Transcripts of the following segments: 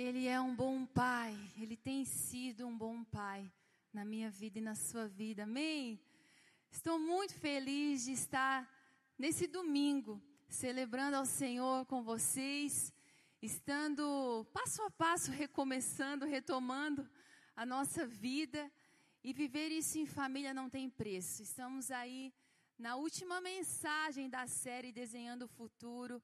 Ele é um bom pai, ele tem sido um bom pai na minha vida e na sua vida, amém? Estou muito feliz de estar nesse domingo celebrando ao Senhor com vocês, estando passo a passo recomeçando, retomando a nossa vida e viver isso em família não tem preço. Estamos aí na última mensagem da série Desenhando o Futuro.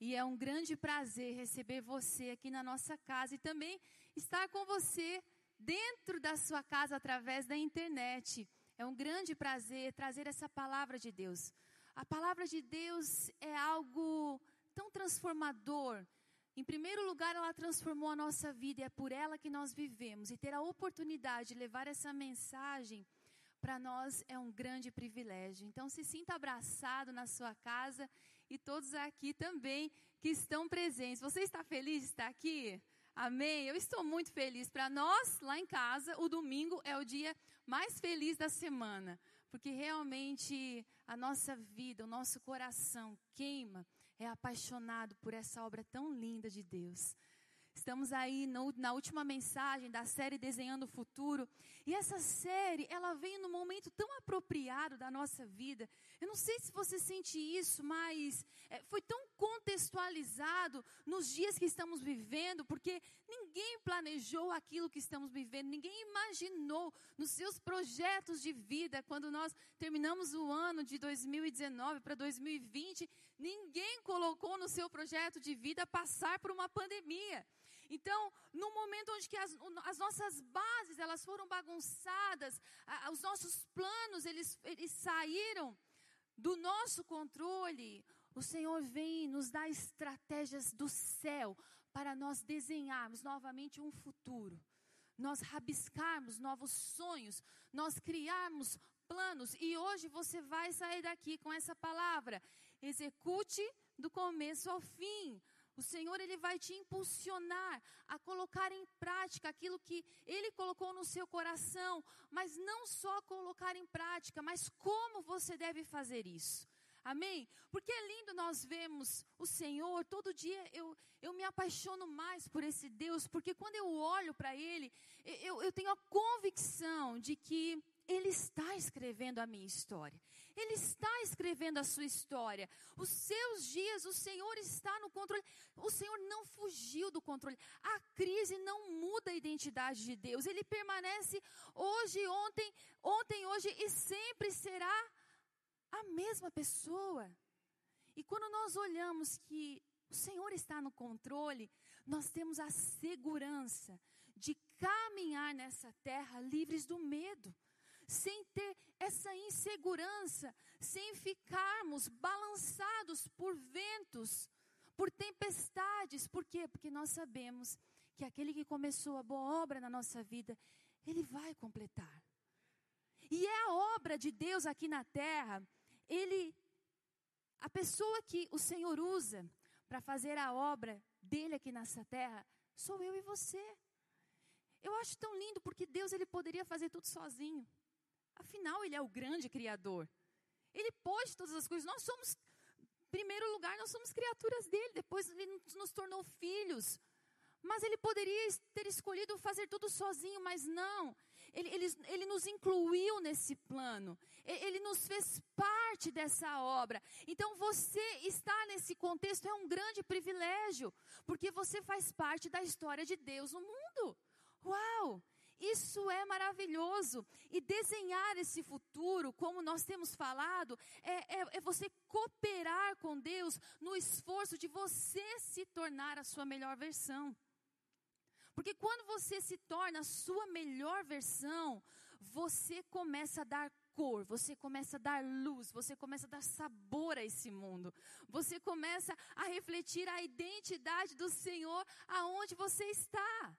E é um grande prazer receber você aqui na nossa casa e também estar com você dentro da sua casa através da internet. É um grande prazer trazer essa palavra de Deus. A palavra de Deus é algo tão transformador. Em primeiro lugar, ela transformou a nossa vida e é por ela que nós vivemos. E ter a oportunidade de levar essa mensagem para nós é um grande privilégio. Então, se sinta abraçado na sua casa e todos aqui também que estão presentes. Você está feliz de estar aqui? Amém? Eu estou muito feliz. Para nós, lá em casa, o domingo é o dia mais feliz da semana, porque realmente a nossa vida, o nosso coração queima, é apaixonado por essa obra tão linda de Deus. Estamos aí no, na última mensagem da série Desenhando o Futuro. E essa série, ela vem num momento tão apropriado da nossa vida. Eu não sei se você sente isso, mas é, foi tão contextualizado nos dias que estamos vivendo, porque ninguém planejou aquilo que estamos vivendo, ninguém imaginou nos seus projetos de vida, quando nós terminamos o ano de 2019 para 2020, ninguém colocou no seu projeto de vida passar por uma pandemia. Então, no momento onde que as, as nossas bases elas foram bagunçadas, a, os nossos planos eles, eles saíram do nosso controle, o Senhor vem nos dar estratégias do céu para nós desenharmos novamente um futuro, nós rabiscarmos novos sonhos, nós criarmos planos. E hoje você vai sair daqui com essa palavra: execute do começo ao fim. O Senhor ele vai te impulsionar a colocar em prática aquilo que ele colocou no seu coração, mas não só colocar em prática, mas como você deve fazer isso. Amém? Porque é lindo nós vemos o Senhor, todo dia eu, eu me apaixono mais por esse Deus, porque quando eu olho para Ele, eu, eu tenho a convicção de que ele está escrevendo a minha história. Ele está escrevendo a sua história. Os seus dias, o Senhor está no controle. O Senhor não fugiu do controle. A crise não muda a identidade de Deus. Ele permanece hoje, ontem, ontem, hoje e sempre será a mesma pessoa. E quando nós olhamos que o Senhor está no controle, nós temos a segurança de caminhar nessa terra livres do medo sem ter essa insegurança, sem ficarmos balançados por ventos, por tempestades. Por quê? Porque nós sabemos que aquele que começou a boa obra na nossa vida, ele vai completar. E é a obra de Deus aqui na terra, ele a pessoa que o Senhor usa para fazer a obra dele aqui nessa terra, sou eu e você. Eu acho tão lindo porque Deus ele poderia fazer tudo sozinho. Afinal, Ele é o grande Criador. Ele pode todas as coisas. Nós somos, em primeiro lugar, nós somos criaturas dele. Depois Ele nos tornou filhos. Mas Ele poderia ter escolhido fazer tudo sozinho, mas não. Ele, ele, ele nos incluiu nesse plano. Ele, nos fez parte dessa obra. Então você estar nesse contexto é um grande privilégio, porque você faz parte da história de Deus no mundo. Uau! Isso é maravilhoso. E desenhar esse futuro, como nós temos falado, é, é, é, você cooperar com Deus no esforço de você se tornar a sua melhor versão. Porque quando você se torna a sua melhor versão, você começa a dar cor, você começa a dar luz, você começa a dar sabor a esse mundo. Você começa a refletir a identidade do Senhor aonde você está.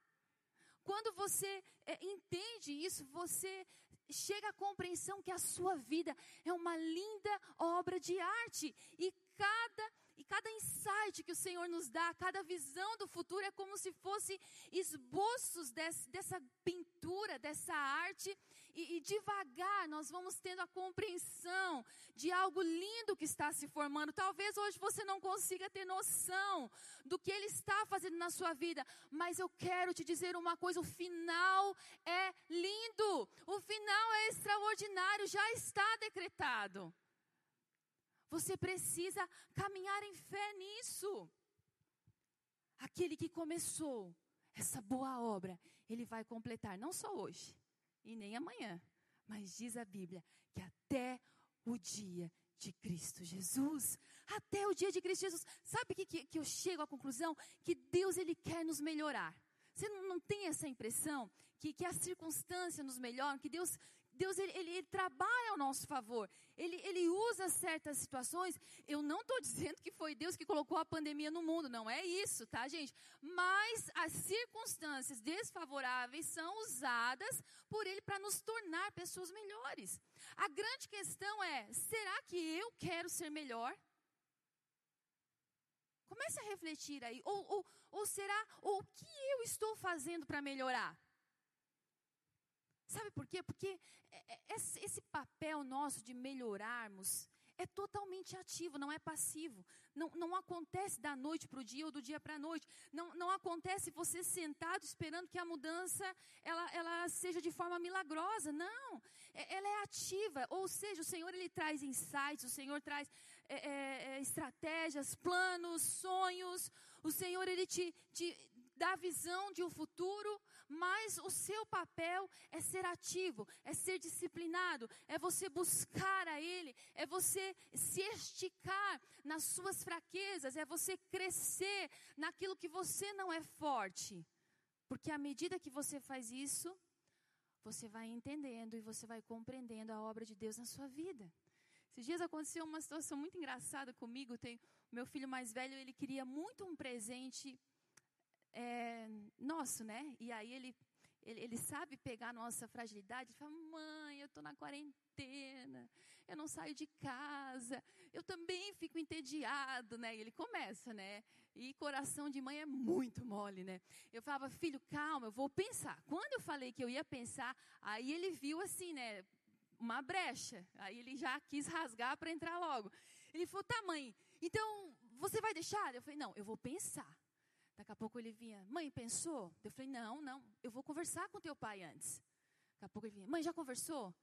Quando você é, entende isso, você chega à compreensão que a sua vida é uma linda obra de arte. E cada e cada insight que o Senhor nos dá, cada visão do futuro é como se fosse esboços desse, dessa pintura, dessa arte, e, e devagar nós vamos tendo a compreensão de algo lindo que está se formando. Talvez hoje você não consiga ter noção do que Ele está fazendo na sua vida, mas eu quero te dizer uma coisa: o final é lindo, o final é extraordinário, já está decretado. Você precisa caminhar em fé nisso. Aquele que começou essa boa obra, ele vai completar, não só hoje e nem amanhã, mas diz a Bíblia que até o dia de Cristo Jesus. Até o dia de Cristo Jesus. Sabe que, que, que eu chego à conclusão? Que Deus, Ele quer nos melhorar. Você não, não tem essa impressão que, que a circunstância nos melhora, que Deus Deus ele, ele, ele, trabalha ao nosso favor. Ele, ele usa certas situações. Eu não estou dizendo que foi Deus que colocou a pandemia no mundo, não é isso, tá, gente? Mas as circunstâncias desfavoráveis são usadas por Ele para nos tornar pessoas melhores. A grande questão é: será que eu quero ser melhor? Comece a refletir aí. Ou, ou, ou será, ou o que eu estou fazendo para melhorar? Sabe por quê? Porque é, é, esse papel nosso de melhorarmos é totalmente ativo, não é passivo. Não, não acontece da noite para o dia ou do dia para a noite. Não, não acontece você sentado esperando que a mudança ela, ela seja de forma milagrosa. Não, é, ela é ativa. Ou seja, o Senhor ele traz insights, o Senhor traz é, é, estratégias, planos, sonhos. O Senhor ele te, te dá visão de um futuro, mas o seu papel é ser ativo, é ser disciplinado, é você buscar a Ele, é você se esticar nas suas fraquezas, é você crescer naquilo que você não é forte. Porque à medida que você faz isso, você vai entendendo e você vai compreendendo a obra de Deus na sua vida. Esses dias aconteceu uma situação muito engraçada comigo. Tem meu filho mais velho, ele queria muito um presente é, nosso, né? E aí ele, ele, ele sabe pegar a nossa fragilidade e fala, mãe, eu estou na quarentena, eu não saio de casa, eu também fico entediado, né? E ele começa, né? E coração de mãe é muito mole, né? Eu falava, filho, calma, eu vou pensar. Quando eu falei que eu ia pensar, aí ele viu assim, né? Uma brecha. Aí ele já quis rasgar para entrar logo. Ele falou, tá, mãe, então você vai deixar? Eu falei, não, eu vou pensar. Daqui a pouco ele vinha, mãe, pensou? Eu falei, não, não, eu vou conversar com teu pai antes. Daqui a pouco ele vinha, mãe, já conversou?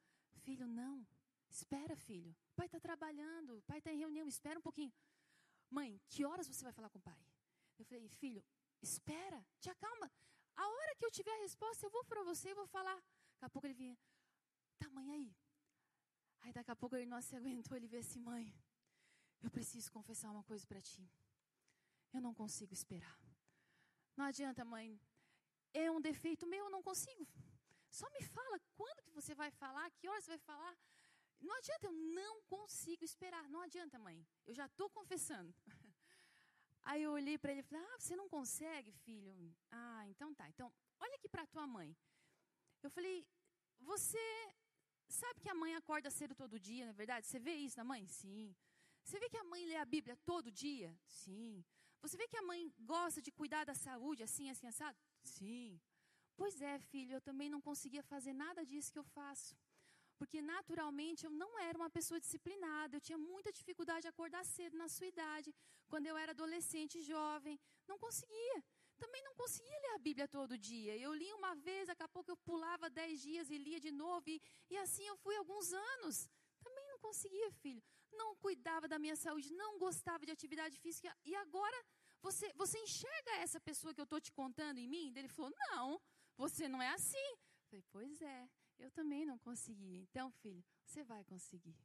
Filho, não. Espera, filho. O pai está trabalhando, o pai está em reunião, espera um pouquinho. Mãe, que horas você vai falar com o pai? Eu falei, filho, espera, te acalma. A hora que eu tiver a resposta, eu vou para você e vou falar. Daqui a pouco ele vinha, tá, mãe, aí. Aí daqui a pouco ele não se aguentou, ele veio assim, mãe, eu preciso confessar uma coisa para ti. Eu não consigo esperar. Não adianta, mãe. É um defeito meu, eu não consigo. Só me fala quando que você vai falar, que horas você vai falar. Não adianta, eu não consigo esperar. Não adianta, mãe. Eu já estou confessando. Aí eu olhei para ele e falei: Ah, você não consegue, filho? Ah, então tá. Então, olha aqui para tua mãe. Eu falei: Você sabe que a mãe acorda cedo todo dia, não é verdade? Você vê isso na mãe? Sim. Você vê que a mãe lê a Bíblia todo dia? Sim. Você vê que a mãe gosta de cuidar da saúde assim, assim, assado? Sim. Pois é, filho, eu também não conseguia fazer nada disso que eu faço. Porque naturalmente eu não era uma pessoa disciplinada, eu tinha muita dificuldade de acordar cedo na sua idade, quando eu era adolescente jovem, não conseguia. Também não conseguia ler a Bíblia todo dia. Eu li uma vez, daqui a pouco eu pulava dez dias e lia de novo, e, e assim eu fui alguns anos. Não conseguia, filho. Não cuidava da minha saúde, não gostava de atividade física. E agora, você, você enxerga essa pessoa que eu estou te contando em mim? Ele falou: Não, você não é assim. Eu falei: Pois é, eu também não consegui. Então, filho, você vai conseguir.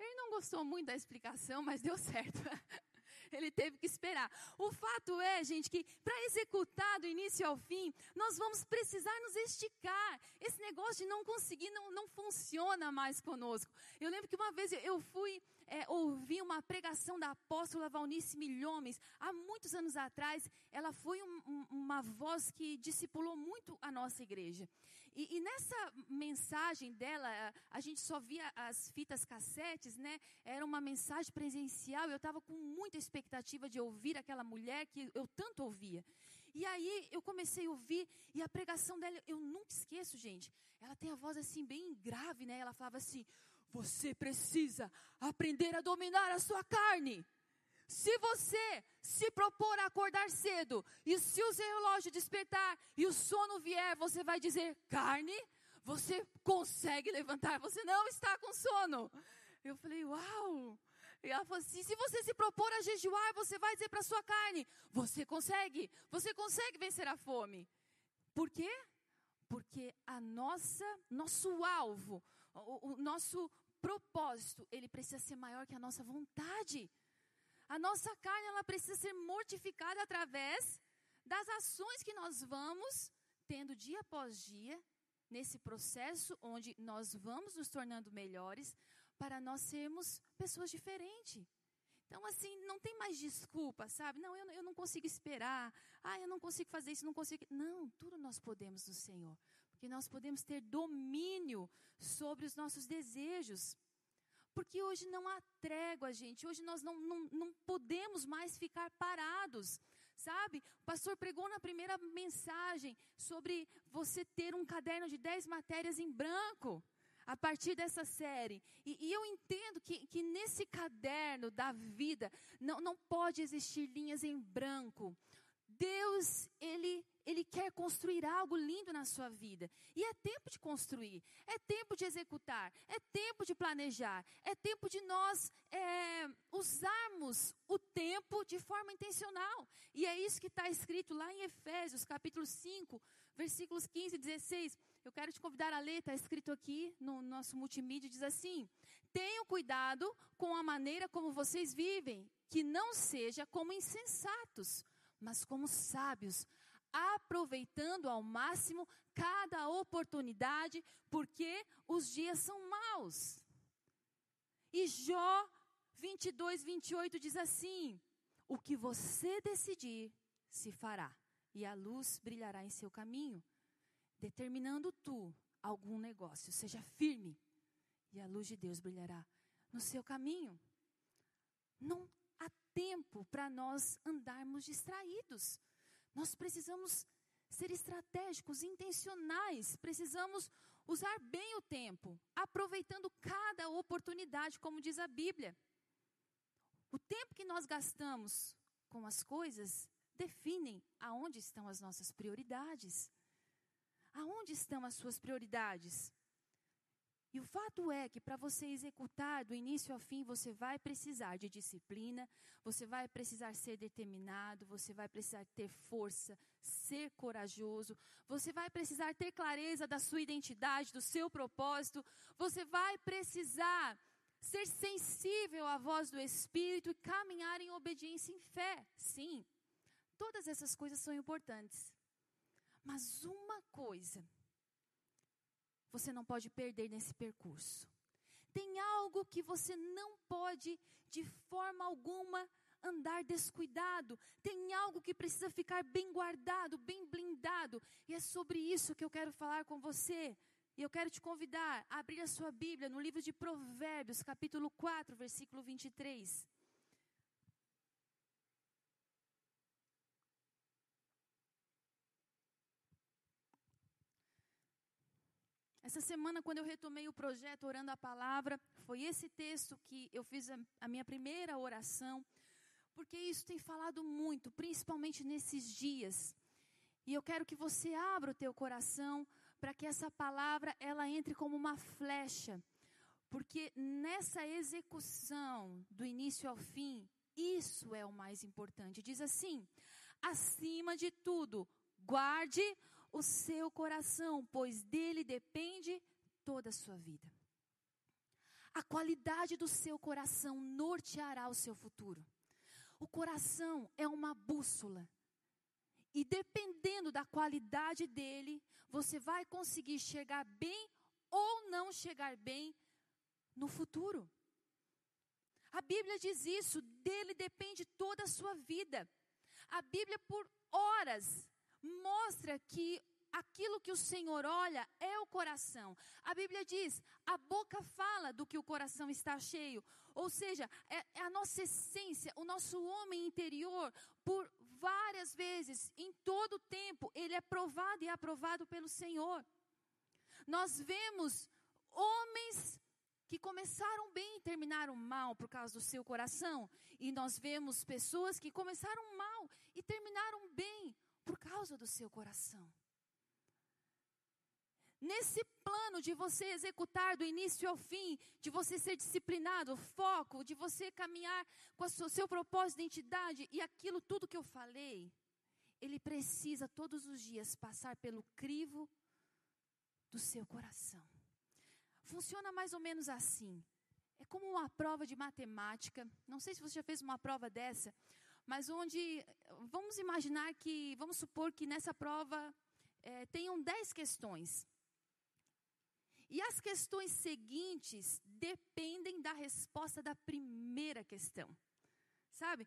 Ele não gostou muito da explicação, mas deu certo. Ele teve que esperar. O fato é, gente, que para executar do início ao fim, nós vamos precisar nos esticar. Esse negócio de não conseguir não, não funciona mais conosco. Eu lembro que uma vez eu fui é, ouvi uma pregação da apóstola Valnice Milhomes. Há muitos anos atrás, ela foi um, uma voz que discipulou muito a nossa igreja. E, e, nessa mensagem dela, a gente só via as fitas cassetes, né? Era uma mensagem presencial. Eu estava com muita expectativa de ouvir aquela mulher que eu tanto ouvia. E aí eu comecei a ouvir e a pregação dela, eu nunca esqueço, gente. Ela tem a voz assim bem grave, né? Ela falava assim: "Você precisa aprender a dominar a sua carne". Se você se propor a acordar cedo, e se o seu relógio despertar e o sono vier, você vai dizer: carne, você consegue levantar, você não está com sono. Eu falei: uau! E ela falou assim: se você se propor a jejuar, você vai dizer para sua carne: você consegue, você consegue vencer a fome. Por quê? Porque a nossa, nosso alvo, o, o nosso propósito, ele precisa ser maior que a nossa vontade. A nossa carne ela precisa ser mortificada através das ações que nós vamos tendo dia após dia nesse processo onde nós vamos nos tornando melhores para nós sermos pessoas diferentes. Então, assim, não tem mais desculpa, sabe? Não, eu, eu não consigo esperar. Ah, eu não consigo fazer isso, não consigo. Não, tudo nós podemos no Senhor. Porque nós podemos ter domínio sobre os nossos desejos. Porque hoje não há trégua, gente. Hoje nós não, não, não podemos mais ficar parados. Sabe? O pastor pregou na primeira mensagem sobre você ter um caderno de dez matérias em branco a partir dessa série. E, e, eu entendo que, que nesse caderno da vida não, não pode existir linhas em branco. Deus, ele ele quer construir algo lindo na sua vida. E é tempo de construir, é tempo de executar, é tempo de planejar, é tempo de nós é, usarmos o tempo de forma intencional. E é isso que está escrito lá em Efésios, capítulo 5, versículos 15 e 16. Eu quero te convidar a ler, está escrito aqui no nosso multimídia, diz assim: Tenham cuidado com a maneira como vocês vivem, que não seja como insensatos, mas como sábios, aproveitando ao máximo cada oportunidade, porque os dias são maus. E Jó 22, 28 diz assim: O que você decidir, se fará, e a luz brilhará em seu caminho, determinando tu algum negócio. Seja firme, e a luz de Deus brilhará no seu caminho. Não tempo para nós andarmos distraídos. Nós precisamos ser estratégicos, intencionais, precisamos usar bem o tempo, aproveitando cada oportunidade, como diz a Bíblia. O tempo que nós gastamos com as coisas definem aonde estão as nossas prioridades. Aonde estão as suas prioridades? E o fato é que para você executar do início ao fim, você vai precisar de disciplina, você vai precisar ser determinado, você vai precisar ter força, ser corajoso, você vai precisar ter clareza da sua identidade, do seu propósito, você vai precisar ser sensível à voz do Espírito e caminhar em obediência em fé. Sim, todas essas coisas são importantes. Mas uma coisa você não pode perder nesse percurso. Tem algo que você não pode, de forma alguma, andar descuidado. Tem algo que precisa ficar bem guardado, bem blindado. E é sobre isso que eu quero falar com você. E eu quero te convidar a abrir a sua Bíblia no livro de Provérbios, capítulo 4, versículo 23. Essa semana, quando eu retomei o projeto Orando a Palavra, foi esse texto que eu fiz a, a minha primeira oração, porque isso tem falado muito, principalmente nesses dias. E eu quero que você abra o teu coração para que essa palavra ela entre como uma flecha, porque nessa execução do início ao fim, isso é o mais importante. Diz assim: acima de tudo, guarde o seu coração, pois dele depende toda a sua vida. A qualidade do seu coração norteará o seu futuro. O coração é uma bússola. E dependendo da qualidade dele, você vai conseguir chegar bem ou não chegar bem no futuro. A Bíblia diz isso, dele depende toda a sua vida. A Bíblia, por horas, mostra que aquilo que o Senhor olha é o coração. A Bíblia diz: a boca fala do que o coração está cheio. Ou seja, é, é a nossa essência, o nosso homem interior, por várias vezes, em todo o tempo, ele é provado e aprovado pelo Senhor. Nós vemos homens que começaram bem e terminaram mal por causa do seu coração, e nós vemos pessoas que começaram mal e terminaram bem por causa do seu coração. Nesse plano de você executar do início ao fim, de você ser disciplinado, foco, de você caminhar com o seu propósito de identidade e aquilo tudo que eu falei, ele precisa todos os dias passar pelo crivo do seu coração. Funciona mais ou menos assim. É como uma prova de matemática. Não sei se você já fez uma prova dessa, mas onde vamos imaginar que, vamos supor que nessa prova é, tenham 10 questões. E as questões seguintes dependem da resposta da primeira questão. Sabe?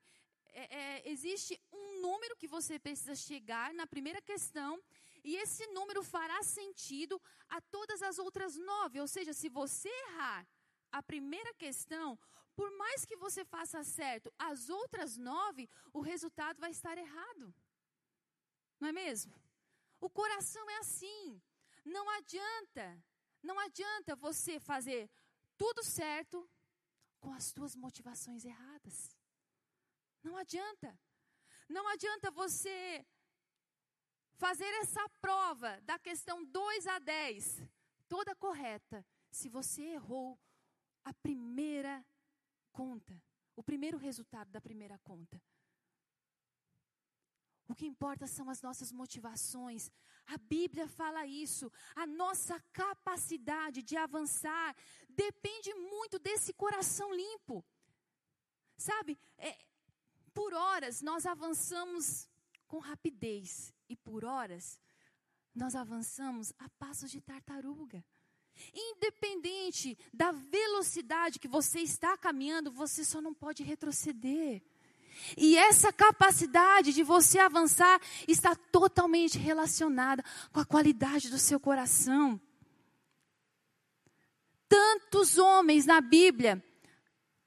É, é, existe um número que você precisa chegar na primeira questão, e esse número fará sentido a todas as outras nove. Ou seja, se você errar a primeira questão, por mais que você faça certo as outras nove, o resultado vai estar errado. Não é mesmo? O coração é assim. Não adianta não adianta você fazer tudo certo com as suas motivações erradas. Não adianta. Não adianta você fazer essa prova da questão 2 a 10, toda correta, se você errou a primeira conta, o primeiro resultado da primeira conta. O que importa são as nossas motivações. A Bíblia fala isso. A nossa capacidade de avançar depende muito desse coração limpo. Sabe, é, por horas nós avançamos com rapidez e por horas nós avançamos a passos de tartaruga. Independente da velocidade que você está caminhando, você só não pode retroceder. E essa capacidade de você avançar está totalmente relacionada com a qualidade do seu coração. Tantos homens na Bíblia,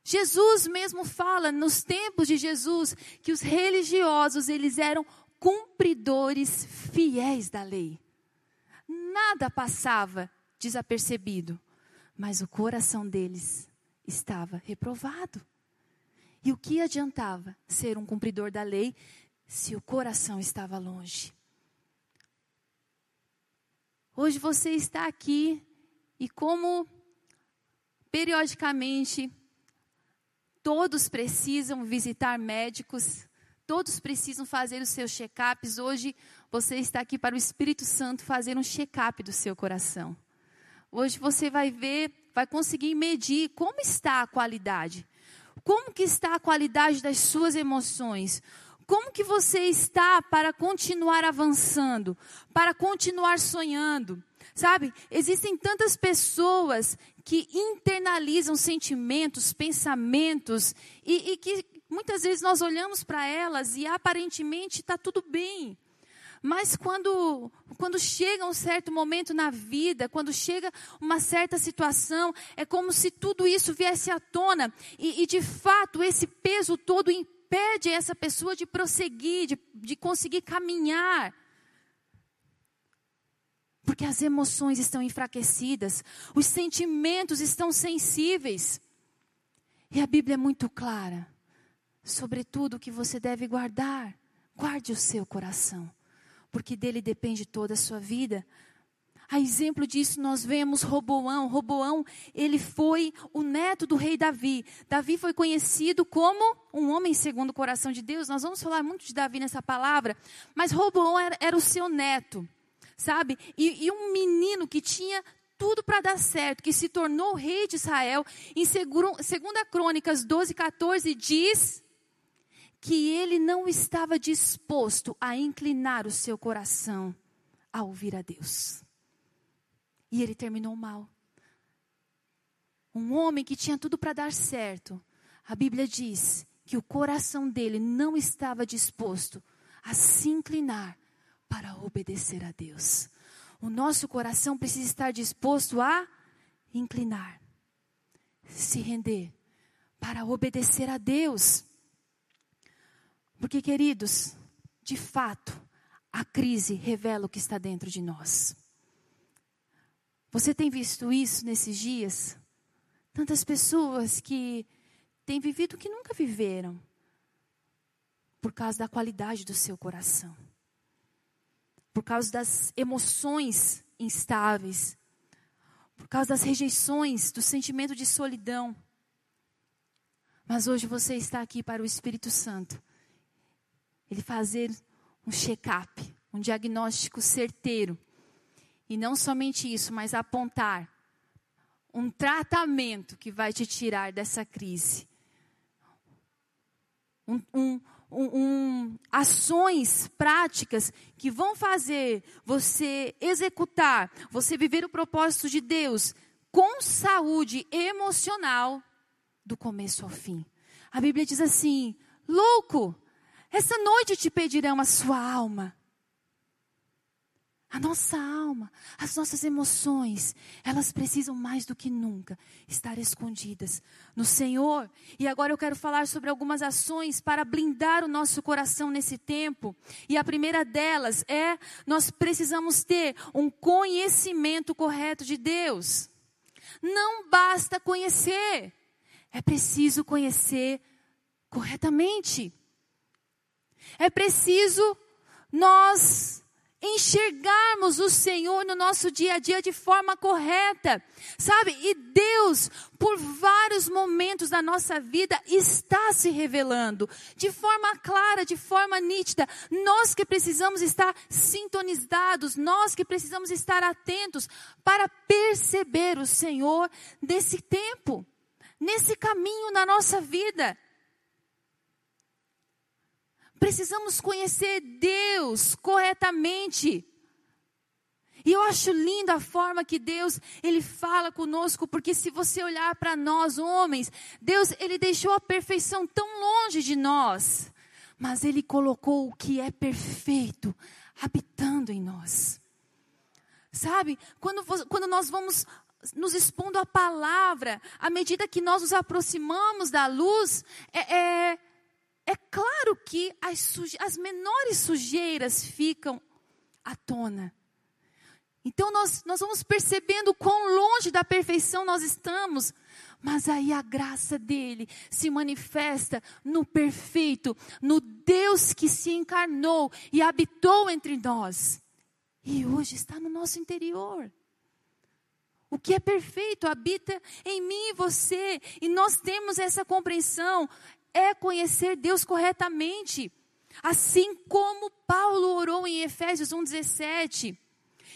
Jesus mesmo fala nos tempos de Jesus que os religiosos eles eram cumpridores fiéis da lei. Nada passava desapercebido, mas o coração deles estava reprovado. E o que adiantava ser um cumpridor da lei se o coração estava longe? Hoje você está aqui e, como periodicamente todos precisam visitar médicos, todos precisam fazer os seus check-ups, hoje você está aqui para o Espírito Santo fazer um check-up do seu coração. Hoje você vai ver, vai conseguir medir como está a qualidade. Como que está a qualidade das suas emoções? Como que você está para continuar avançando, para continuar sonhando? Sabe, existem tantas pessoas que internalizam sentimentos, pensamentos, e, e que muitas vezes nós olhamos para elas e aparentemente está tudo bem. Mas quando, quando chega um certo momento na vida, quando chega uma certa situação, é como se tudo isso viesse à tona. E, e de fato, esse peso todo impede essa pessoa de prosseguir, de, de conseguir caminhar. Porque as emoções estão enfraquecidas, os sentimentos estão sensíveis. E a Bíblia é muito clara sobre tudo que você deve guardar. Guarde o seu coração porque dele depende toda a sua vida. A exemplo disso, nós vemos Roboão. Roboão, ele foi o neto do rei Davi. Davi foi conhecido como um homem segundo o coração de Deus. Nós vamos falar muito de Davi nessa palavra. Mas Roboão era, era o seu neto, sabe? E, e um menino que tinha tudo para dar certo, que se tornou rei de Israel. Em 2 Crônicas 12, 14, diz que ele não estava disposto a inclinar o seu coração a ouvir a Deus. E ele terminou mal. Um homem que tinha tudo para dar certo, a Bíblia diz que o coração dele não estava disposto a se inclinar para obedecer a Deus. O nosso coração precisa estar disposto a inclinar, se render para obedecer a Deus. Porque, queridos, de fato, a crise revela o que está dentro de nós. Você tem visto isso nesses dias? Tantas pessoas que têm vivido o que nunca viveram, por causa da qualidade do seu coração, por causa das emoções instáveis, por causa das rejeições, do sentimento de solidão. Mas hoje você está aqui para o Espírito Santo, ele fazer um check-up, um diagnóstico certeiro. E não somente isso, mas apontar um tratamento que vai te tirar dessa crise. Um, um, um, ações práticas que vão fazer você executar, você viver o propósito de Deus com saúde emocional do começo ao fim. A Bíblia diz assim: louco, essa noite te pedirão a sua alma. A nossa alma, as nossas emoções, elas precisam mais do que nunca estar escondidas no Senhor. E agora eu quero falar sobre algumas ações para blindar o nosso coração nesse tempo. E a primeira delas é: nós precisamos ter um conhecimento correto de Deus. Não basta conhecer, é preciso conhecer corretamente. É preciso nós enxergarmos o Senhor no nosso dia a dia de forma correta, sabe? E Deus, por vários momentos da nossa vida, está se revelando de forma clara, de forma nítida. Nós que precisamos estar sintonizados, nós que precisamos estar atentos para perceber o Senhor nesse tempo, nesse caminho na nossa vida. Precisamos conhecer Deus corretamente. E eu acho linda a forma que Deus, ele fala conosco, porque se você olhar para nós homens, Deus, ele deixou a perfeição tão longe de nós, mas ele colocou o que é perfeito habitando em nós. Sabe? Quando, quando nós vamos nos expondo à palavra, à medida que nós nos aproximamos da luz, é, é é claro que as, as menores sujeiras ficam à tona. Então nós, nós vamos percebendo quão longe da perfeição nós estamos, mas aí a graça dele se manifesta no perfeito, no Deus que se encarnou e habitou entre nós. E hoje está no nosso interior. O que é perfeito habita em mim e você, e nós temos essa compreensão, é conhecer Deus corretamente. Assim como Paulo orou em Efésios 1,17.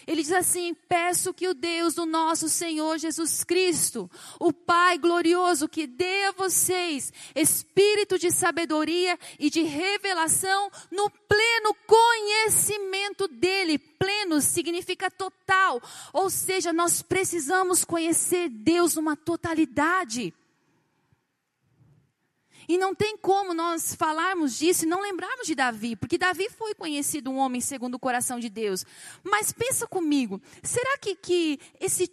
Ele diz assim: Peço que o Deus do nosso Senhor Jesus Cristo, o Pai glorioso, que dê a vocês espírito de sabedoria e de revelação no pleno conhecimento dEle. Pleno significa total, ou seja, nós precisamos conhecer Deus numa totalidade. E não tem como nós falarmos disso e não lembrarmos de Davi, porque Davi foi conhecido um homem segundo o coração de Deus. Mas pensa comigo, será que, que esse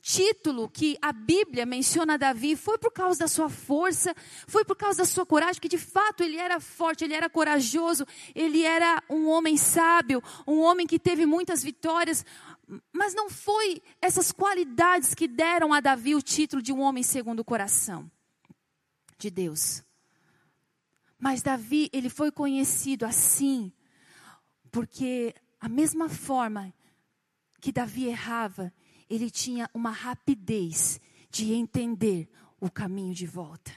título que a Bíblia menciona Davi foi por causa da sua força, foi por causa da sua coragem, que de fato ele era forte, ele era corajoso, ele era um homem sábio, um homem que teve muitas vitórias, mas não foi essas qualidades que deram a Davi o título de um homem segundo o coração de Deus. Mas Davi, ele foi conhecido assim, porque a mesma forma que Davi errava, ele tinha uma rapidez de entender o caminho de volta.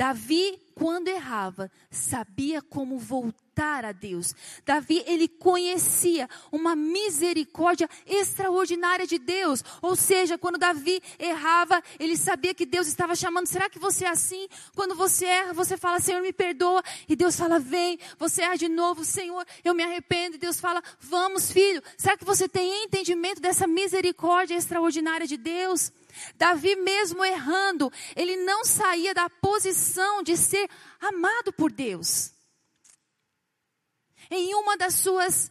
Davi, quando errava, sabia como voltar a Deus. Davi, ele conhecia uma misericórdia extraordinária de Deus. Ou seja, quando Davi errava, ele sabia que Deus estava chamando. Será que você é assim? Quando você erra, você fala, Senhor, me perdoa. E Deus fala, vem. Você erra de novo, Senhor, eu me arrependo. E Deus fala, vamos, filho. Será que você tem entendimento dessa misericórdia extraordinária de Deus? Davi, mesmo errando, ele não saía da posição de ser amado por Deus. Em uma das suas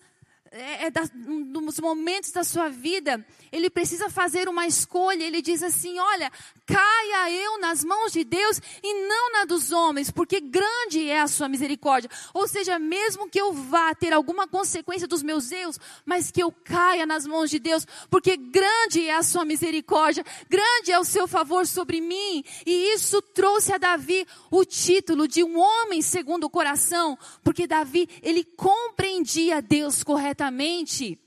é, é, da, nos momentos da sua vida, ele precisa fazer uma escolha. Ele diz assim: Olha, caia eu nas mãos de Deus e não na dos homens, porque grande é a sua misericórdia. Ou seja, mesmo que eu vá ter alguma consequência dos meus erros, mas que eu caia nas mãos de Deus, porque grande é a sua misericórdia, grande é o seu favor sobre mim. E isso trouxe a Davi o título de um homem segundo o coração, porque Davi, ele compreendia Deus corretamente.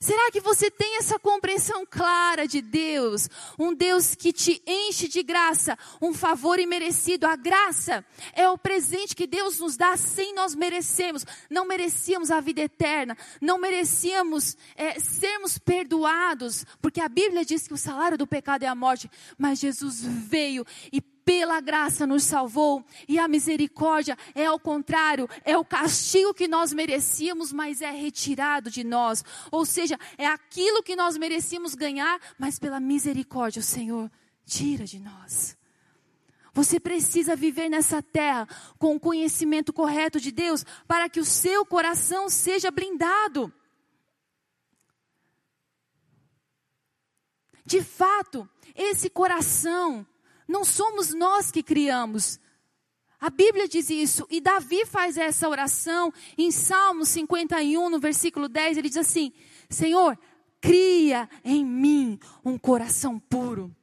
Será que você tem essa compreensão clara de Deus? Um Deus que te enche de graça, um favor imerecido. A graça é o presente que Deus nos dá sem nós merecermos. Não merecíamos a vida eterna, não merecíamos é, sermos perdoados, porque a Bíblia diz que o salário do pecado é a morte, mas Jesus veio e pela graça nos salvou, e a misericórdia é ao contrário, é o castigo que nós merecíamos, mas é retirado de nós. Ou seja, é aquilo que nós merecíamos ganhar, mas pela misericórdia o Senhor tira de nós. Você precisa viver nessa terra com o conhecimento correto de Deus para que o seu coração seja blindado. De fato, esse coração não somos nós que criamos. A Bíblia diz isso, e Davi faz essa oração em Salmo 51, no versículo 10, ele diz assim: Senhor, cria em mim um coração puro.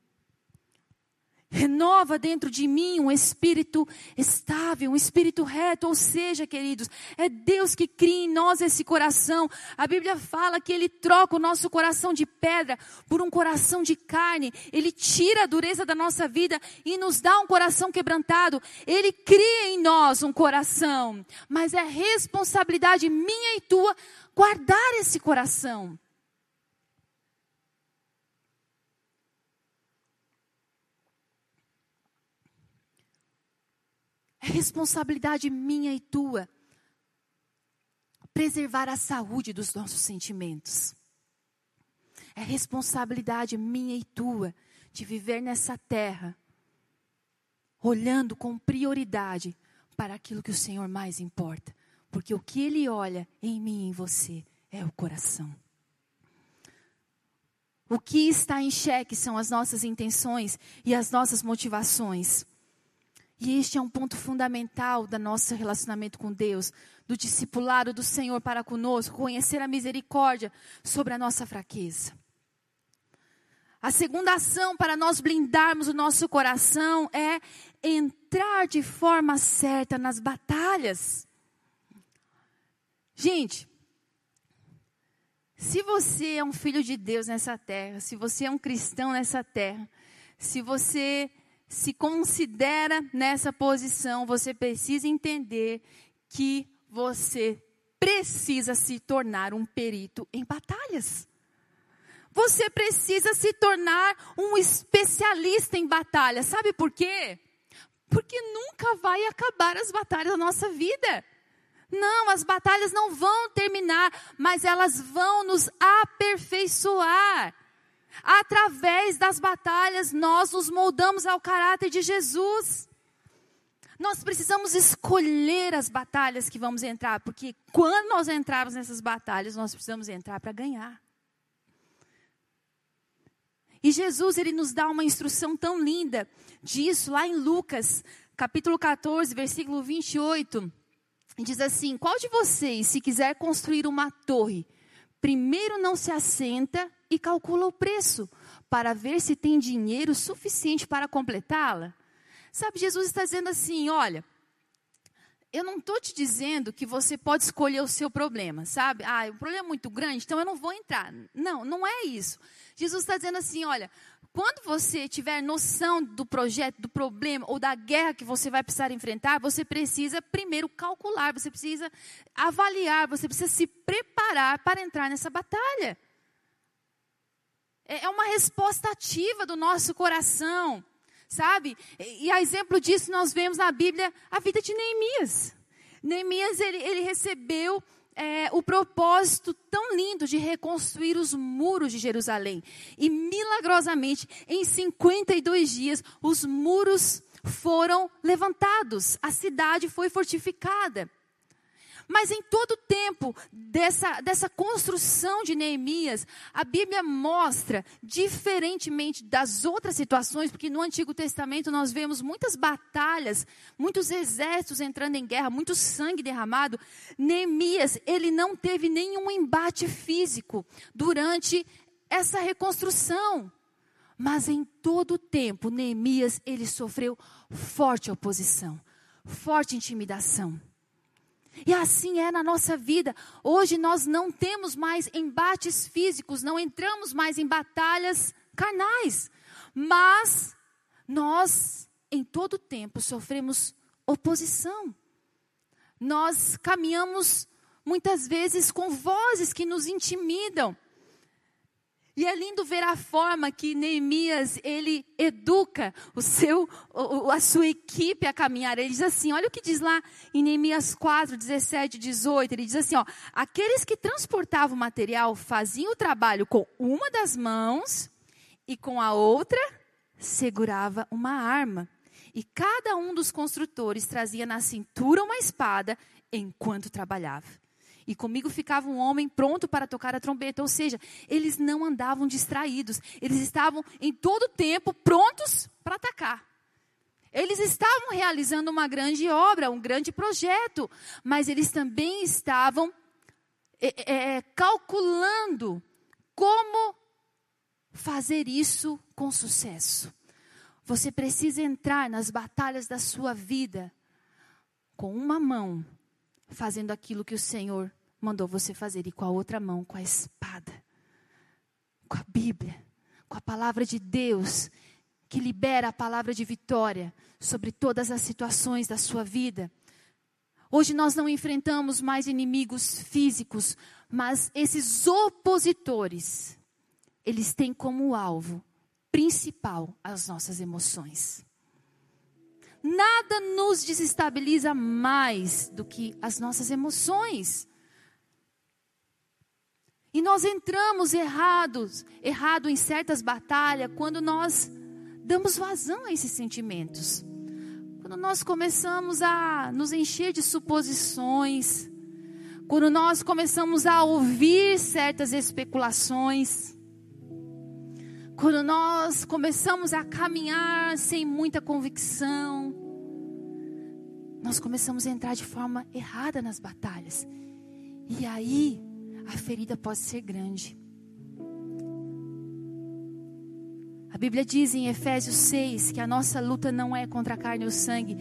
Renova dentro de mim um espírito estável, um espírito reto. Ou seja, queridos, é Deus que cria em nós esse coração. A Bíblia fala que Ele troca o nosso coração de pedra por um coração de carne. Ele tira a dureza da nossa vida e nos dá um coração quebrantado. Ele cria em nós um coração. Mas é responsabilidade minha e tua guardar esse coração. É responsabilidade minha e tua preservar a saúde dos nossos sentimentos. É responsabilidade minha e tua de viver nessa terra, olhando com prioridade para aquilo que o Senhor mais importa. Porque o que Ele olha em mim e em você é o coração. O que está em xeque são as nossas intenções e as nossas motivações. E este é um ponto fundamental do nosso relacionamento com Deus, do discipulado do Senhor para conosco, conhecer a misericórdia sobre a nossa fraqueza. A segunda ação para nós blindarmos o nosso coração é entrar de forma certa nas batalhas. Gente, se você é um filho de Deus nessa terra, se você é um cristão nessa terra, se você se considera nessa posição, você precisa entender que você precisa se tornar um perito em batalhas. Você precisa se tornar um especialista em batalhas. Sabe por quê? Porque nunca vai acabar as batalhas da nossa vida. Não, as batalhas não vão terminar, mas elas vão nos aperfeiçoar. Através das batalhas, nós nos moldamos ao caráter de Jesus. Nós precisamos escolher as batalhas que vamos entrar, porque quando nós entrarmos nessas batalhas, nós precisamos entrar para ganhar. E Jesus, ele nos dá uma instrução tão linda disso lá em Lucas, capítulo 14, versículo 28. Diz assim: Qual de vocês, se quiser construir uma torre, primeiro não se assenta e calcula o preço para ver se tem dinheiro suficiente para completá-la. Sabe, Jesus está dizendo assim: olha, eu não estou te dizendo que você pode escolher o seu problema, sabe? Ah, o problema é muito grande, então eu não vou entrar. Não, não é isso. Jesus está dizendo assim: olha, quando você tiver noção do projeto, do problema ou da guerra que você vai precisar enfrentar, você precisa primeiro calcular, você precisa avaliar, você precisa se preparar para entrar nessa batalha. É, é uma resposta ativa do nosso coração, sabe? E a exemplo disso nós vemos na Bíblia a vida de Neemias. Neemias ele, ele recebeu é, o propósito tão lindo de reconstruir os muros de Jerusalém. E milagrosamente, em 52 dias, os muros foram levantados, a cidade foi fortificada. Mas em todo o tempo dessa, dessa construção de Neemias, a Bíblia mostra, diferentemente das outras situações, porque no Antigo Testamento nós vemos muitas batalhas, muitos exércitos entrando em guerra, muito sangue derramado. Neemias, ele não teve nenhum embate físico durante essa reconstrução. Mas em todo o tempo, Neemias, ele sofreu forte oposição, forte intimidação. E assim é na nossa vida. Hoje nós não temos mais embates físicos, não entramos mais em batalhas carnais. Mas nós, em todo tempo, sofremos oposição. Nós caminhamos muitas vezes com vozes que nos intimidam. E é lindo ver a forma que Neemias, ele educa o seu, a sua equipe a caminhar. Ele diz assim, olha o que diz lá em Neemias 4, 17, 18. Ele diz assim, ó, aqueles que transportavam o material faziam o trabalho com uma das mãos e com a outra segurava uma arma. E cada um dos construtores trazia na cintura uma espada enquanto trabalhava. E comigo ficava um homem pronto para tocar a trombeta. Ou seja, eles não andavam distraídos. Eles estavam em todo tempo prontos para atacar. Eles estavam realizando uma grande obra, um grande projeto. Mas eles também estavam é, é, calculando como fazer isso com sucesso. Você precisa entrar nas batalhas da sua vida com uma mão fazendo aquilo que o Senhor mandou você fazer, e com a outra mão, com a espada, com a Bíblia, com a palavra de Deus, que libera a palavra de vitória sobre todas as situações da sua vida. Hoje nós não enfrentamos mais inimigos físicos, mas esses opositores, eles têm como alvo principal as nossas emoções. Nada nos desestabiliza mais do que as nossas emoções. E nós entramos errados, errado em certas batalhas quando nós damos vazão a esses sentimentos. Quando nós começamos a nos encher de suposições, quando nós começamos a ouvir certas especulações, quando nós começamos a caminhar sem muita convicção, nós começamos a entrar de forma errada nas batalhas. E aí, a ferida pode ser grande. A Bíblia diz em Efésios 6 que a nossa luta não é contra a carne ou sangue.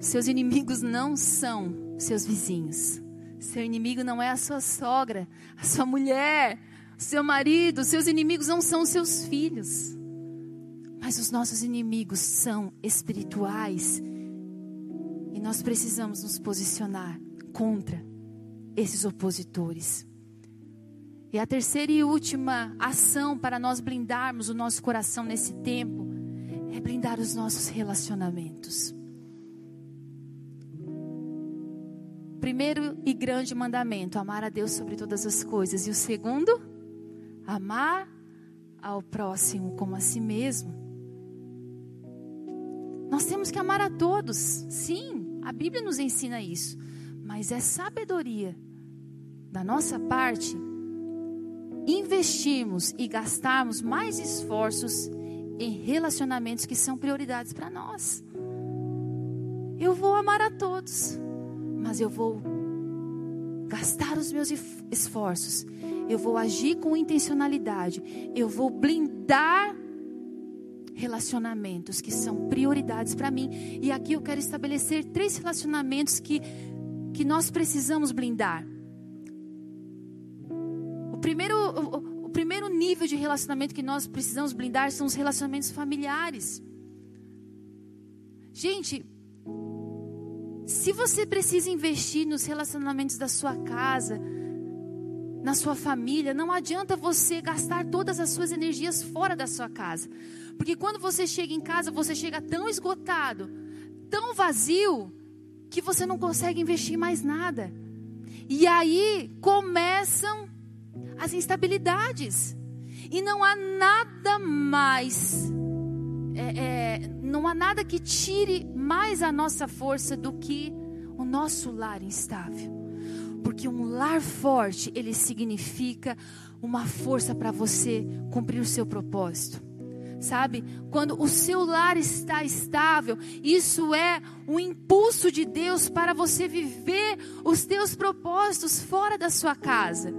Seus inimigos não são seus vizinhos. Seu inimigo não é a sua sogra, a sua mulher, seu marido, seus inimigos não são seus filhos. Mas os nossos inimigos são espirituais. E nós precisamos nos posicionar contra esses opositores. E a terceira e última ação para nós blindarmos o nosso coração nesse tempo é blindar os nossos relacionamentos. Primeiro e grande mandamento: amar a Deus sobre todas as coisas. E o segundo, amar ao próximo como a si mesmo. Nós temos que amar a todos, sim, a Bíblia nos ensina isso, mas é sabedoria da nossa parte investirmos e gastarmos mais esforços em relacionamentos que são prioridades para nós. Eu vou amar a todos, mas eu vou gastar os meus esforços eu vou agir com intencionalidade, eu vou blindar relacionamentos que são prioridades para mim. E aqui eu quero estabelecer três relacionamentos que, que nós precisamos blindar. O primeiro, o, o primeiro nível de relacionamento que nós precisamos blindar são os relacionamentos familiares. Gente, se você precisa investir nos relacionamentos da sua casa, na sua família, não adianta você gastar todas as suas energias fora da sua casa. Porque quando você chega em casa, você chega tão esgotado, tão vazio, que você não consegue investir mais nada. E aí começam as instabilidades. E não há nada mais, é, é, não há nada que tire mais a nossa força do que o nosso lar instável. Porque um lar forte, ele significa uma força para você cumprir o seu propósito. Sabe? Quando o seu lar está estável, isso é um impulso de Deus para você viver os teus propósitos fora da sua casa.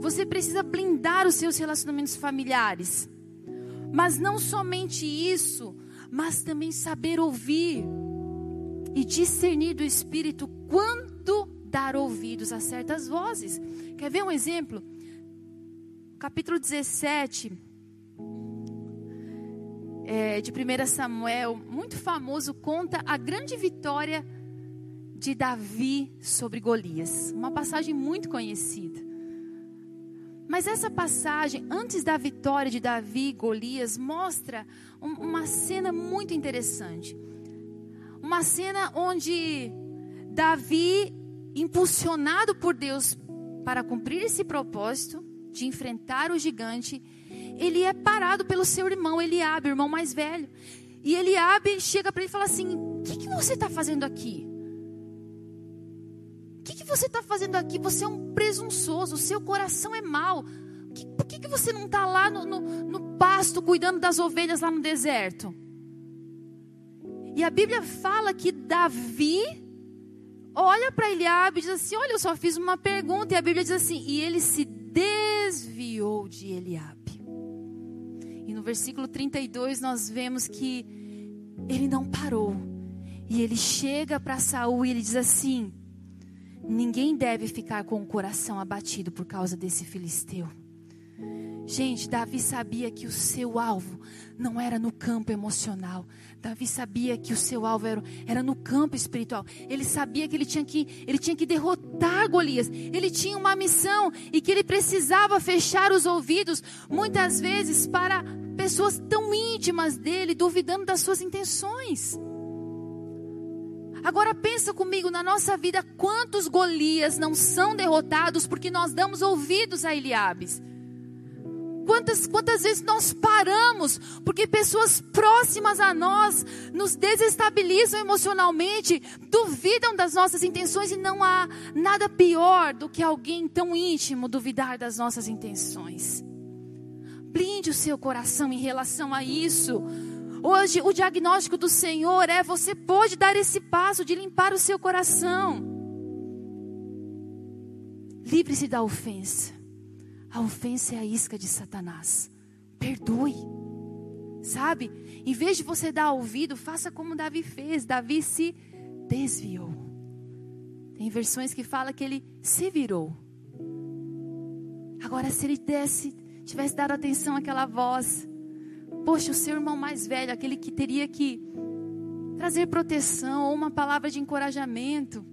Você precisa blindar os seus relacionamentos familiares. Mas não somente isso, mas também saber ouvir e discernir do Espírito quando dar ouvidos a certas vozes. Quer ver um exemplo? Capítulo 17 é, de 1 Samuel, muito famoso, conta a grande vitória de Davi sobre Golias. Uma passagem muito conhecida. Mas essa passagem, antes da vitória de Davi e Golias, mostra um, uma cena muito interessante. Uma cena onde Davi, impulsionado por Deus para cumprir esse propósito de enfrentar o gigante, ele é parado pelo seu irmão Eliabe, o irmão mais velho. E Eliabe chega para ele e fala assim: O que, que você está fazendo aqui? O que, que você está fazendo aqui? Você é um presunçoso, o seu coração é mau. Por que, que você não está lá no, no, no pasto cuidando das ovelhas lá no deserto? E a Bíblia fala que Davi olha para Eliabe e diz assim: Olha, eu só fiz uma pergunta. E a Bíblia diz assim: E ele se desviou de Eliabe versículo 32 nós vemos que ele não parou. E ele chega para Saul e ele diz assim: Ninguém deve ficar com o coração abatido por causa desse filisteu. Gente, Davi sabia que o seu alvo não era no campo emocional. Davi sabia que o seu alvo era, era, no campo espiritual. Ele sabia que ele tinha que ele tinha que derrotar Golias. Ele tinha uma missão e que ele precisava fechar os ouvidos muitas vezes para pessoas tão íntimas dele duvidando das suas intenções. Agora pensa comigo na nossa vida quantos Golias não são derrotados porque nós damos ouvidos a Eliabes. Quantas, quantas vezes nós paramos porque pessoas próximas a nós nos desestabilizam emocionalmente, duvidam das nossas intenções e não há nada pior do que alguém tão íntimo duvidar das nossas intenções. Blinde o seu coração em relação a isso. Hoje, o diagnóstico do Senhor é: você pode dar esse passo de limpar o seu coração. Livre-se da ofensa. A ofensa é a isca de Satanás. Perdoe. Sabe? Em vez de você dar ouvido, faça como Davi fez. Davi se desviou. Tem versões que fala que ele se virou. Agora, se ele desse, tivesse dado atenção àquela voz, poxa, o seu irmão mais velho, aquele que teria que trazer proteção ou uma palavra de encorajamento,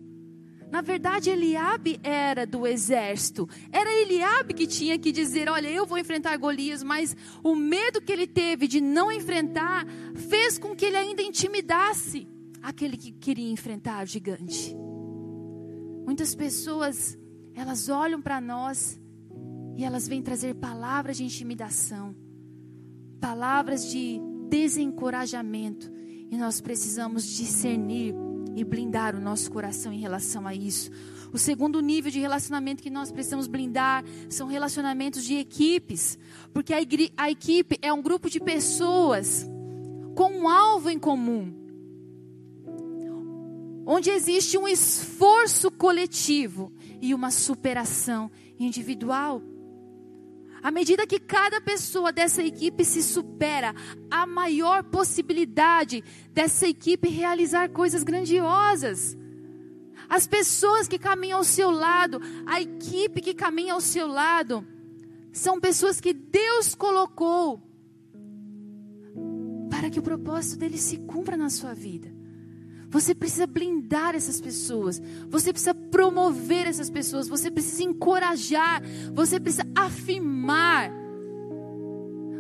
na verdade, Eliabe era do exército. Era Eliabe que tinha que dizer: Olha, eu vou enfrentar Golias, mas o medo que ele teve de não enfrentar fez com que ele ainda intimidasse aquele que queria enfrentar o gigante. Muitas pessoas, elas olham para nós e elas vêm trazer palavras de intimidação, palavras de desencorajamento, e nós precisamos discernir e blindar o nosso coração em relação a isso. O segundo nível de relacionamento que nós precisamos blindar são relacionamentos de equipes, porque a, a equipe é um grupo de pessoas com um alvo em comum, onde existe um esforço coletivo e uma superação individual. À medida que cada pessoa dessa equipe se supera, há maior possibilidade dessa equipe realizar coisas grandiosas. As pessoas que caminham ao seu lado, a equipe que caminha ao seu lado, são pessoas que Deus colocou para que o propósito dele se cumpra na sua vida. Você precisa blindar essas pessoas. Você precisa promover essas pessoas. Você precisa encorajar. Você precisa afirmar.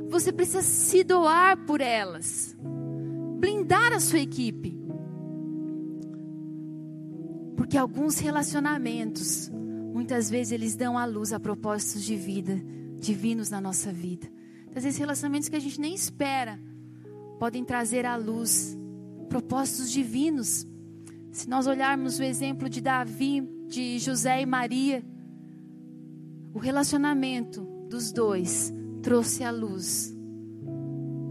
Você precisa se doar por elas. Blindar a sua equipe. Porque alguns relacionamentos muitas vezes eles dão à luz a propósitos de vida, divinos na nossa vida. Às vezes relacionamentos que a gente nem espera podem trazer à luz propósitos divinos. Se nós olharmos o exemplo de Davi, de José e Maria, o relacionamento dos dois trouxe à luz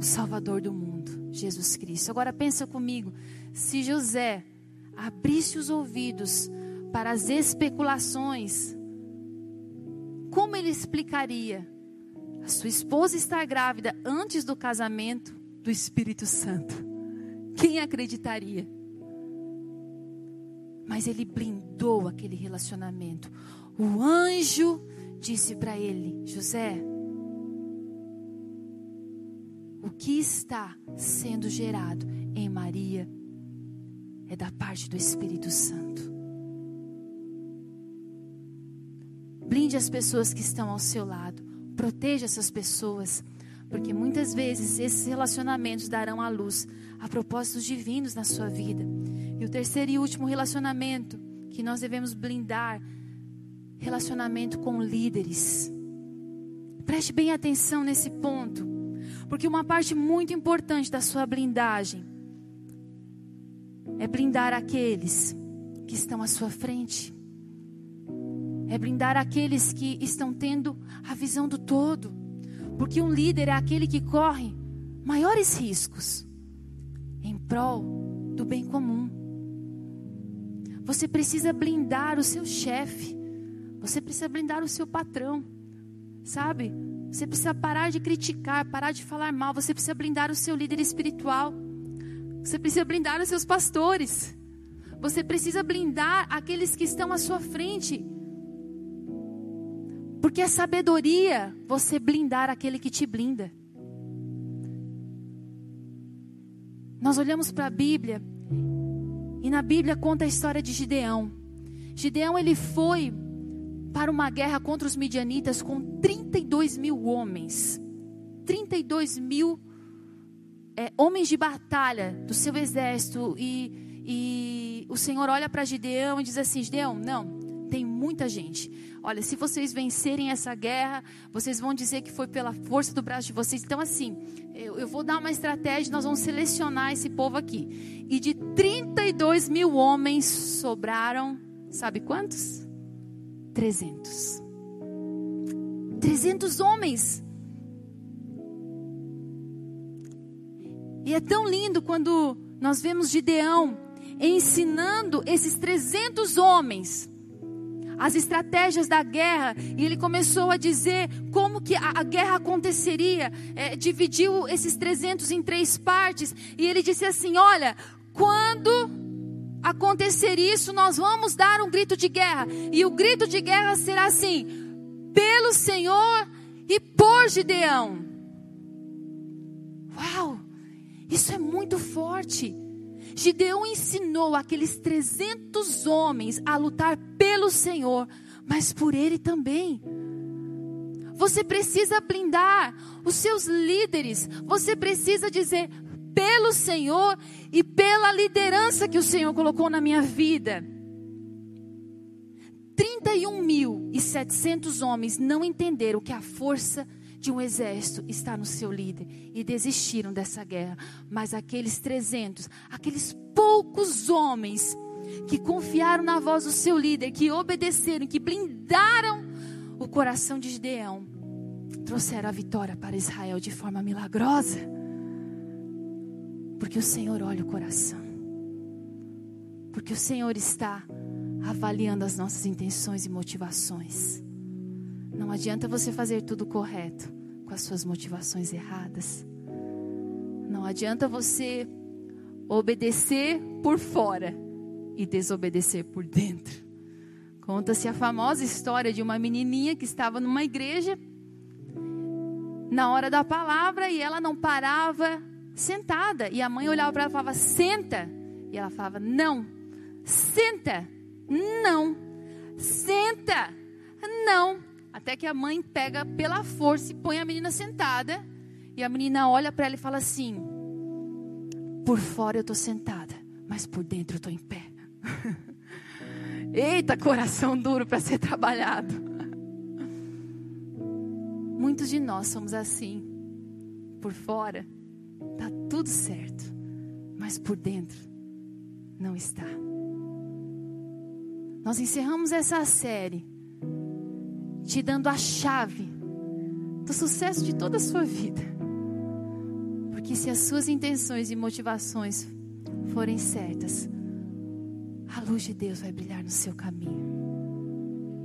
o Salvador do mundo, Jesus Cristo. Agora pensa comigo, se José abrisse os ouvidos para as especulações, como ele explicaria a sua esposa estar grávida antes do casamento do Espírito Santo? Quem acreditaria? Mas ele blindou aquele relacionamento. O anjo disse para ele: José, o que está sendo gerado em Maria é da parte do Espírito Santo. Blinde as pessoas que estão ao seu lado, proteja essas pessoas, porque muitas vezes esses relacionamentos darão à luz a propósitos divinos na sua vida. E o terceiro e último relacionamento que nós devemos blindar relacionamento com líderes. Preste bem atenção nesse ponto, porque uma parte muito importante da sua blindagem é blindar aqueles que estão à sua frente, é blindar aqueles que estão tendo a visão do todo, porque um líder é aquele que corre maiores riscos em prol do bem comum. Você precisa blindar o seu chefe você precisa blindar o seu patrão, sabe? Você precisa parar de criticar, parar de falar mal. Você precisa blindar o seu líder espiritual. Você precisa blindar os seus pastores. Você precisa blindar aqueles que estão à sua frente. Porque é sabedoria você blindar aquele que te blinda. Nós olhamos para a Bíblia e na Bíblia conta a história de Gideão. Gideão ele foi para uma guerra contra os midianitas com 32 mil homens. 32 mil é, homens de batalha do seu exército. E, e o Senhor olha para Gideão e diz assim: Gideão, não, muita gente. Olha, se vocês vencerem essa guerra, vocês vão dizer que foi pela força do braço de vocês. Então, assim, eu, eu vou dar uma estratégia, nós vamos selecionar esse povo aqui. E de 32 mil homens sobraram, sabe quantos? 300. 300 homens. E é tão lindo quando nós vemos Gideão ensinando esses 300 homens as estratégias da guerra e ele começou a dizer como que a, a guerra aconteceria. É, dividiu esses 300 em três partes e ele disse assim: Olha, quando acontecer isso, nós vamos dar um grito de guerra. E o grito de guerra será assim: pelo Senhor e por Gideão. Uau! Isso é muito forte. Gideão ensinou aqueles 300 homens a lutar pelo Senhor, mas por ele também. Você precisa blindar os seus líderes. Você precisa dizer: pelo Senhor e pela liderança que o Senhor colocou na minha vida. 31.700 homens não entenderam que a força de um exército está no seu líder e desistiram dessa guerra. Mas aqueles 300, aqueles poucos homens que confiaram na voz do seu líder, que obedeceram, que blindaram o coração de Gideão, trouxeram a vitória para Israel de forma milagrosa. Porque o Senhor olha o coração. Porque o Senhor está avaliando as nossas intenções e motivações. Não adianta você fazer tudo correto com as suas motivações erradas. Não adianta você obedecer por fora e desobedecer por dentro. Conta-se a famosa história de uma menininha que estava numa igreja na hora da palavra e ela não parava sentada. E a mãe olhava para ela e falava: Senta. E ela falava: Não. Senta. Não. Senta. Não. Até que a mãe pega pela força e põe a menina sentada. E a menina olha para ela e fala assim: Por fora eu estou sentada, mas por dentro eu estou em pé. Eita, coração duro para ser trabalhado. Muitos de nós somos assim. Por fora, tá tudo certo, mas por dentro não está. Nós encerramos essa série te dando a chave do sucesso de toda a sua vida. Porque se as suas intenções e motivações forem certas, a luz de Deus vai brilhar no seu caminho.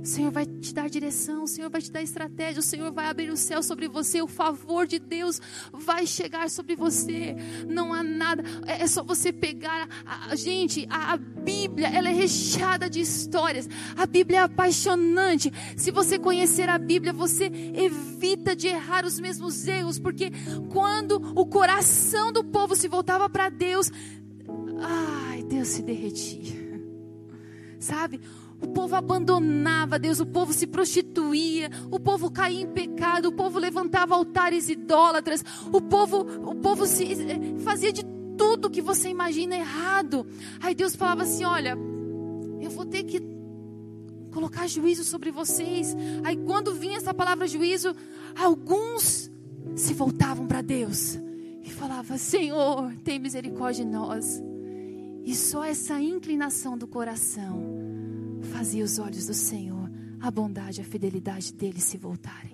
O Senhor vai te dar direção, o Senhor vai te dar estratégia, o Senhor vai abrir o céu sobre você, o favor de Deus vai chegar sobre você. Não há nada, é, é só você pegar. A, a gente, a, a Bíblia, ela é recheada de histórias. A Bíblia é apaixonante. Se você conhecer a Bíblia, você evita de errar os mesmos erros, porque quando o coração do povo se voltava para Deus, ai, Deus se derretia. Sabe? O povo abandonava Deus, o povo se prostituía, o povo caía em pecado, o povo levantava altares idólatras, o povo, o povo se, eh, fazia de tudo que você imagina errado. Aí Deus falava assim: Olha, eu vou ter que colocar juízo sobre vocês. Aí quando vinha essa palavra juízo, alguns se voltavam para Deus e falavam: Senhor, tem misericórdia de nós. E só essa inclinação do coração fazia os olhos do Senhor, a bondade e a fidelidade dele se voltarem.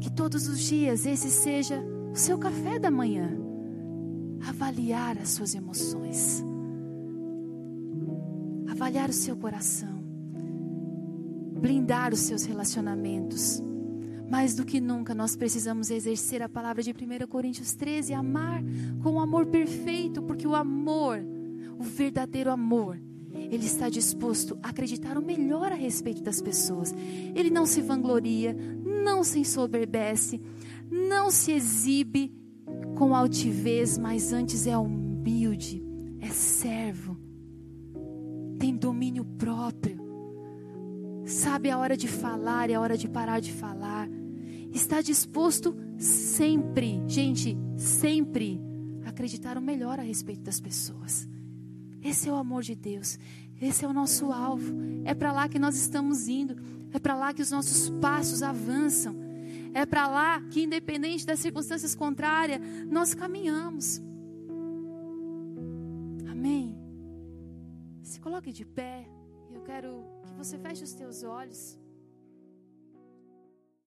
Que todos os dias esse seja o seu café da manhã. Avaliar as suas emoções, avaliar o seu coração, blindar os seus relacionamentos. Mais do que nunca, nós precisamos exercer a palavra de 1 Coríntios 13, amar com o amor perfeito, porque o amor o verdadeiro amor, ele está disposto a acreditar o melhor a respeito das pessoas. Ele não se vangloria, não se ensoberbece, não se exibe com altivez, mas antes é humilde, é servo, tem domínio próprio, sabe a hora de falar e a hora de parar de falar, está disposto sempre, gente, sempre acreditar o melhor a respeito das pessoas. Esse é o amor de Deus. Esse é o nosso alvo. É para lá que nós estamos indo. É para lá que os nossos passos avançam. É para lá que, independente das circunstâncias contrárias, nós caminhamos. Amém. Se coloque de pé. Eu quero que você feche os teus olhos.